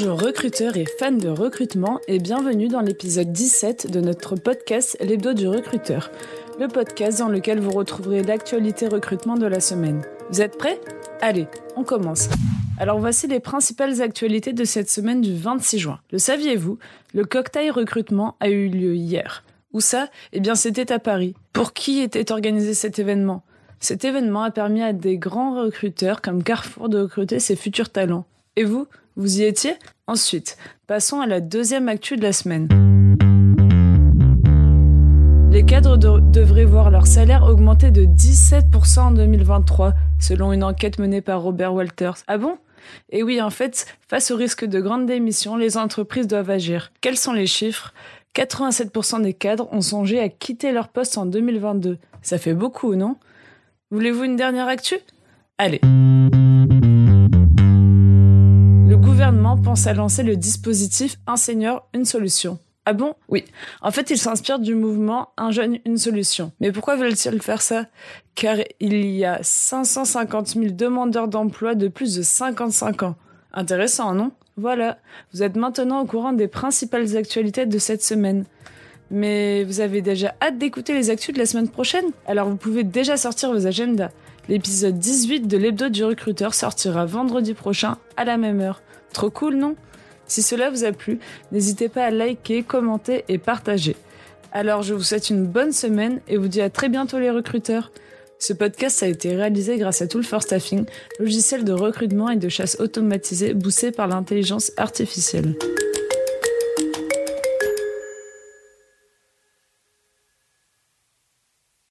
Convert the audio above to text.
recruteurs et fans de recrutement et bienvenue dans l'épisode 17 de notre podcast L'hebdo du recruteur, le podcast dans lequel vous retrouverez l'actualité recrutement de la semaine. Vous êtes prêts? Allez, on commence. Alors voici les principales actualités de cette semaine du 26 juin. Le saviez-vous? Le cocktail recrutement a eu lieu hier. Où ça? Eh bien c'était à Paris. Pour qui était organisé cet événement? Cet événement a permis à des grands recruteurs comme Carrefour de recruter ses futurs talents. Et vous vous y étiez Ensuite, passons à la deuxième actu de la semaine. Les cadres de- devraient voir leur salaire augmenter de 17% en 2023, selon une enquête menée par Robert Walters. Ah bon? Et oui, en fait, face au risque de grande démission, les entreprises doivent agir. Quels sont les chiffres? 87% des cadres ont songé à quitter leur poste en 2022. Ça fait beaucoup, non? Voulez-vous une dernière actu? Allez. À lancer le dispositif Un senior, une solution. Ah bon? Oui. En fait, il s'inspire du mouvement Un jeune, une solution. Mais pourquoi veulent-ils faire ça? Car il y a 550 000 demandeurs d'emploi de plus de 55 ans. Intéressant, non? Voilà. Vous êtes maintenant au courant des principales actualités de cette semaine. Mais vous avez déjà hâte d'écouter les actus de la semaine prochaine? Alors vous pouvez déjà sortir vos agendas. L'épisode 18 de l'hebdo du recruteur sortira vendredi prochain à la même heure. Trop cool, non? Si cela vous a plu, n'hésitez pas à liker, commenter et partager. Alors je vous souhaite une bonne semaine et vous dis à très bientôt les recruteurs. Ce podcast a été réalisé grâce à Tool for Staffing, logiciel de recrutement et de chasse automatisé boosté par l'intelligence artificielle.